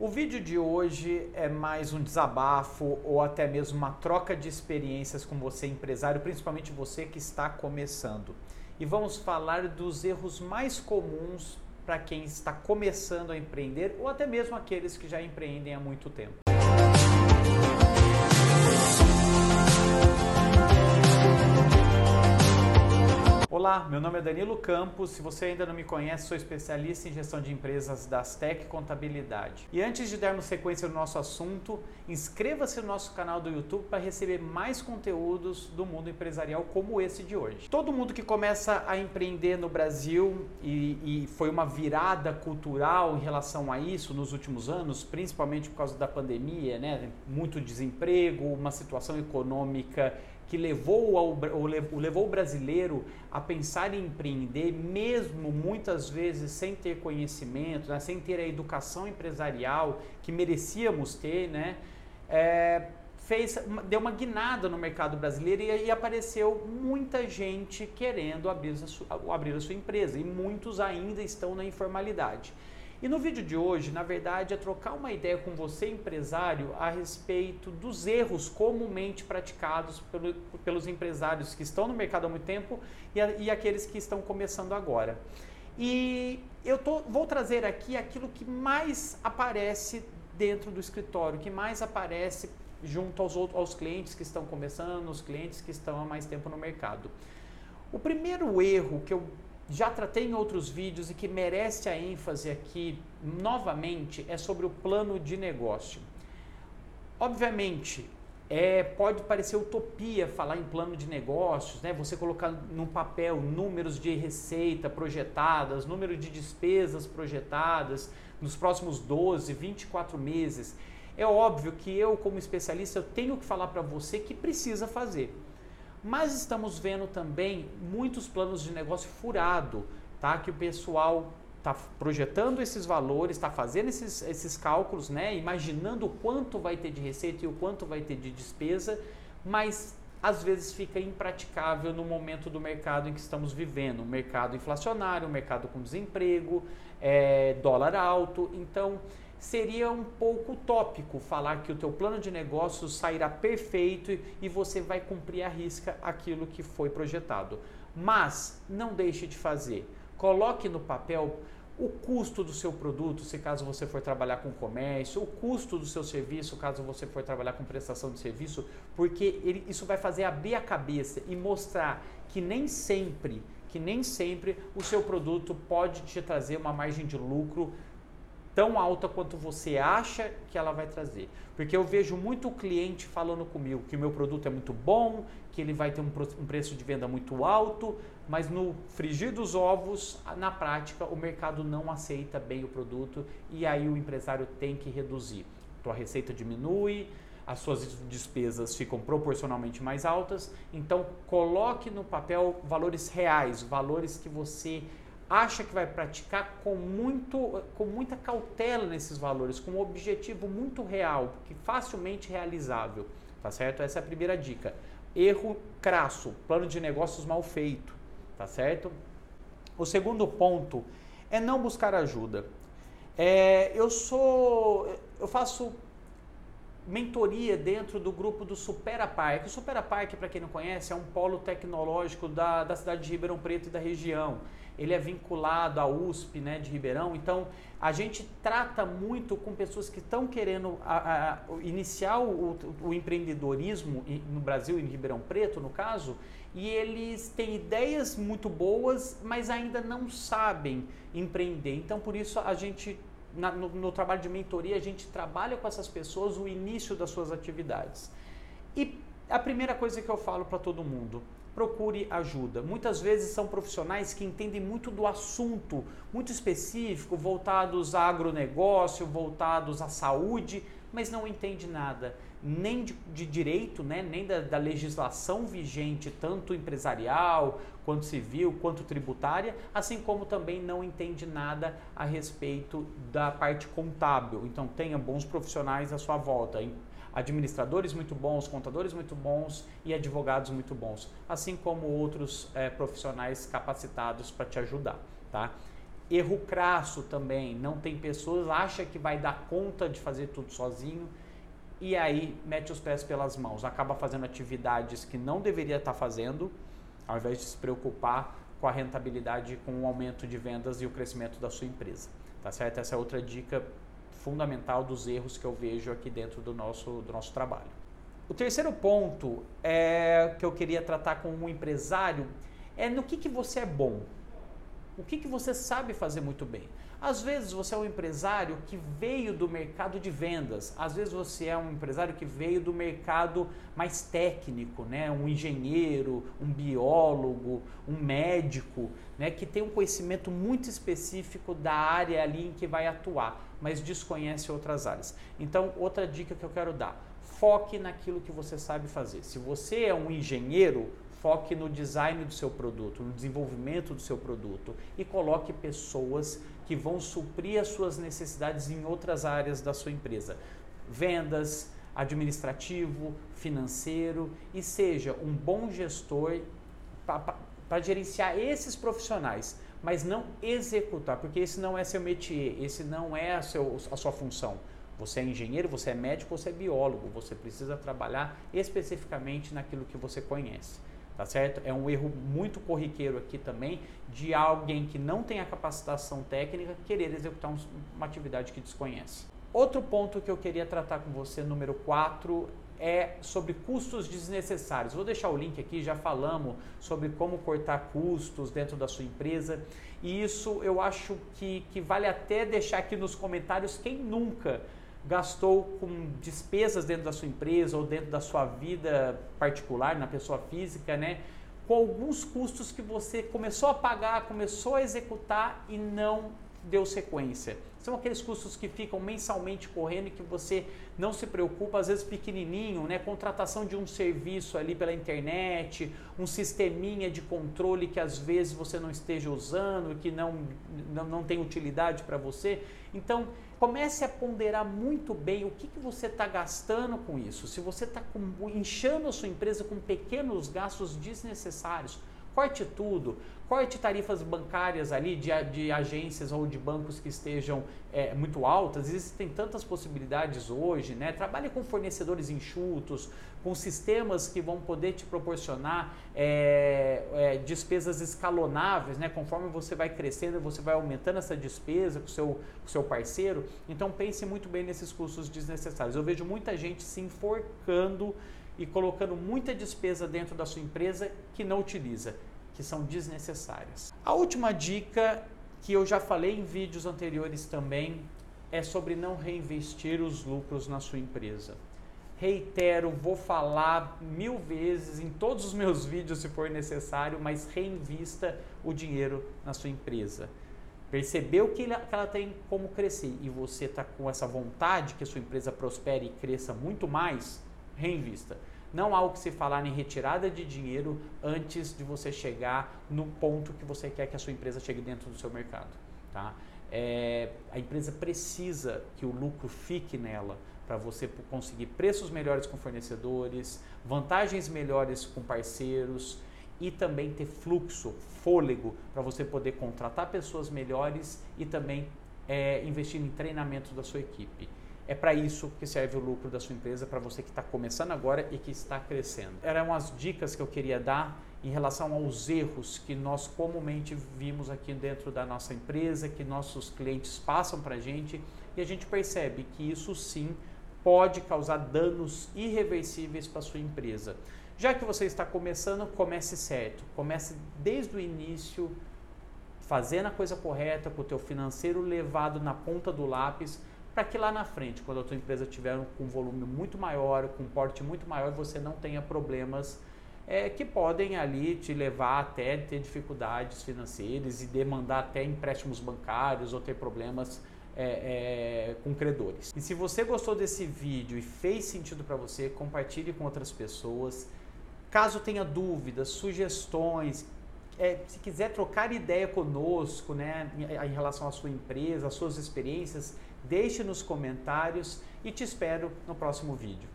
O vídeo de hoje é mais um desabafo ou até mesmo uma troca de experiências com você, empresário, principalmente você que está começando. E vamos falar dos erros mais comuns para quem está começando a empreender ou até mesmo aqueles que já empreendem há muito tempo. Olá, meu nome é Danilo Campos. Se você ainda não me conhece, sou especialista em gestão de empresas da Tech Contabilidade. E antes de darmos sequência no nosso assunto, inscreva-se no nosso canal do YouTube para receber mais conteúdos do mundo empresarial como esse de hoje. Todo mundo que começa a empreender no Brasil e, e foi uma virada cultural em relação a isso nos últimos anos, principalmente por causa da pandemia, né? Muito desemprego, uma situação econômica que levou, ao, levou o brasileiro a pensar em empreender, mesmo muitas vezes sem ter conhecimento, né, sem ter a educação empresarial que merecíamos ter, né, é, fez, deu uma guinada no mercado brasileiro e, e apareceu muita gente querendo abrir a, sua, abrir a sua empresa e muitos ainda estão na informalidade. E no vídeo de hoje, na verdade, é trocar uma ideia com você, empresário, a respeito dos erros comumente praticados pelo, pelos empresários que estão no mercado há muito tempo e, a, e aqueles que estão começando agora. E eu tô, vou trazer aqui aquilo que mais aparece dentro do escritório, que mais aparece junto aos, outros, aos clientes que estão começando, os clientes que estão há mais tempo no mercado. O primeiro erro que eu já tratei em outros vídeos e que merece a ênfase aqui novamente é sobre o plano de negócio. Obviamente, é, pode parecer utopia falar em plano de negócios, né? Você colocar no papel números de receita projetadas, número de despesas projetadas nos próximos 12, 24 meses. É óbvio que eu, como especialista, eu tenho que falar para você que precisa fazer. Mas estamos vendo também muitos planos de negócio furado, tá? Que o pessoal está projetando esses valores, está fazendo esses, esses cálculos, né? Imaginando o quanto vai ter de receita e o quanto vai ter de despesa, mas às vezes fica impraticável no momento do mercado em que estamos vivendo, um mercado inflacionário, um mercado com desemprego, é, dólar alto, então seria um pouco utópico falar que o teu plano de negócios sairá perfeito e você vai cumprir a risca aquilo que foi projetado. Mas não deixe de fazer. Coloque no papel o custo do seu produto, se caso você for trabalhar com comércio, o custo do seu serviço, caso você for trabalhar com prestação de serviço, porque ele, isso vai fazer abrir a cabeça e mostrar que nem sempre, que nem sempre o seu produto pode te trazer uma margem de lucro tão alta quanto você acha que ela vai trazer. Porque eu vejo muito cliente falando comigo que o meu produto é muito bom, que ele vai ter um, um preço de venda muito alto, mas no frigir dos ovos, na prática, o mercado não aceita bem o produto e aí o empresário tem que reduzir. Tua receita diminui, as suas despesas ficam proporcionalmente mais altas, então coloque no papel valores reais, valores que você acha que vai praticar com, muito, com muita cautela nesses valores, com um objetivo muito real, que facilmente realizável, tá certo? Essa é a primeira dica. Erro crasso, plano de negócios mal feito, tá certo? O segundo ponto é não buscar ajuda. É, eu sou, eu faço mentoria dentro do grupo do Supera Park. O Supera para quem não conhece, é um polo tecnológico da, da cidade de Ribeirão Preto e da região. Ele é vinculado à USP né, de Ribeirão, então a gente trata muito com pessoas que estão querendo a, a, iniciar o, o, empreendedorismo no Brasil, em Ribeirão Preto, no caso, e eles têm ideias muito boas, mas ainda não sabem empreender. Então, por isso, a gente na, no, no trabalho de mentoria, a gente trabalha com essas pessoas o início das suas atividades. E a primeira coisa que eu falo para todo mundo, procure ajuda. Muitas vezes são profissionais que entendem muito do assunto, muito específico, voltados a agronegócio, voltados à saúde, mas não entende nada, nem de, de direito, né, nem da, da, legislação vigente, tanto empresarial, quanto civil, quanto tributária, assim como também não entende nada a respeito da parte contábil. Então tenha bons profissionais à sua volta, administradores muito bons, contadores muito bons e advogados muito bons, assim como outros é, profissionais capacitados para te ajudar, tá? Erro crasso também, não tem pessoas, acha que vai dar conta de fazer tudo sozinho e aí mete os pés pelas mãos, acaba fazendo atividades que não deveria estar fazendo, ao invés de se preocupar com a rentabilidade, com o aumento de vendas e o crescimento da sua empresa. Tá certo? Essa é outra dica fundamental dos erros que eu vejo aqui dentro do nosso, do nosso trabalho. O terceiro ponto é, que eu queria tratar com um empresário é no que, que você é bom. O que, que você sabe fazer muito bem? Às vezes você é um empresário que veio do mercado de vendas, às vezes você é um empresário que veio do mercado mais técnico, né? um engenheiro, um biólogo, um médico, né? que tem um conhecimento muito específico da área ali em que vai atuar, mas desconhece outras áreas. Então, outra dica que eu quero dar: foque naquilo que você sabe fazer. Se você é um engenheiro, foque no design do seu produto, no desenvolvimento do seu produto e coloque pessoas que vão suprir as suas necessidades em outras áreas da sua empresa. Vendas, administrativo, financeiro e seja um bom gestor para gerenciar esses profissionais, mas não executar, porque esse não é seu métier, esse não é a, seu, a sua função. Você é engenheiro, você é médico, você é biólogo, você precisa trabalhar especificamente naquilo que você conhece tá certo? É um erro muito corriqueiro aqui também de alguém que não tem a capacitação técnica querer executar uma atividade que desconhece. Outro ponto que eu queria tratar com você, número 4, é sobre custos desnecessários. Vou deixar o link aqui, já falamos sobre como cortar custos dentro da sua empresa. E isso eu acho que, que vale até deixar aqui nos comentários quem nunca gastou com despesas dentro da sua empresa ou dentro da sua vida particular, na pessoa física, né? Com alguns custos que você começou a pagar, começou a executar e não deu sequência. São aqueles custos que ficam mensalmente correndo e que você não se preocupa, às vezes pequenininho, né? Contratação de um serviço ali pela internet, um sisteminha de controle que às vezes você não esteja usando, que não, não, não tem utilidade para você. Então, comece a ponderar muito bem o que, que você está gastando com isso. Se você está inchando a sua empresa com pequenos gastos desnecessários, corte tudo, corte tarifas bancárias ali de, de agências ou de bancos que estejam é, muito altas. Existem tantas possibilidades hoje, né? Trabalhe com fornecedores enxutos, com sistemas que vão poder te proporcionar é, é, despesas escalonáveis, né? Conforme você vai crescendo, você vai aumentando essa despesa com o seu, com seu parceiro. Então pense muito bem nesses custos desnecessários. Eu vejo muita gente se enforcando e colocando muita despesa dentro da sua empresa que não utiliza, que são desnecessárias. A última dica que eu já falei em vídeos anteriores também é sobre não reinvestir os lucros na sua empresa. Reitero, vou falar mil vezes em todos os meus vídeos se for necessário, mas reinvista o dinheiro na sua empresa. Percebeu que ela tem como crescer e você está com essa vontade que a sua empresa prospere e cresça muito mais? reinvista. Não há o que se falar em retirada de dinheiro antes de você chegar no ponto que você quer que a sua empresa chegue dentro do seu mercado. Tá? É, a empresa precisa que o lucro fique nela para você conseguir preços melhores com fornecedores, vantagens melhores com parceiros e também ter fluxo, fôlego para você poder contratar pessoas melhores e também é, investir em treinamento da sua equipe. É para isso que serve o lucro da sua empresa, para você que está começando agora e que está crescendo. Eram as dicas que eu queria dar em relação aos erros que nós comumente vimos aqui dentro da nossa empresa, que nossos clientes passam para a gente e a gente percebe que isso sim pode causar danos irreversíveis para sua empresa. Já que você está começando, comece certo. Comece desde o início, fazendo a coisa correta, com o teu financeiro levado na ponta do lápis, para que lá na frente, quando a tua empresa tiver com um volume muito maior, com um porte muito maior, você não tenha problemas é, que podem ali te levar até ter dificuldades financeiras e demandar até empréstimos bancários ou ter problemas é, é, com credores. E se você gostou desse vídeo e fez sentido para você, compartilhe com outras pessoas. Caso tenha dúvidas, sugestões, é, se quiser trocar ideia conosco né, em, em relação à sua empresa, às suas experiências, Deixe nos comentários e te espero no próximo vídeo.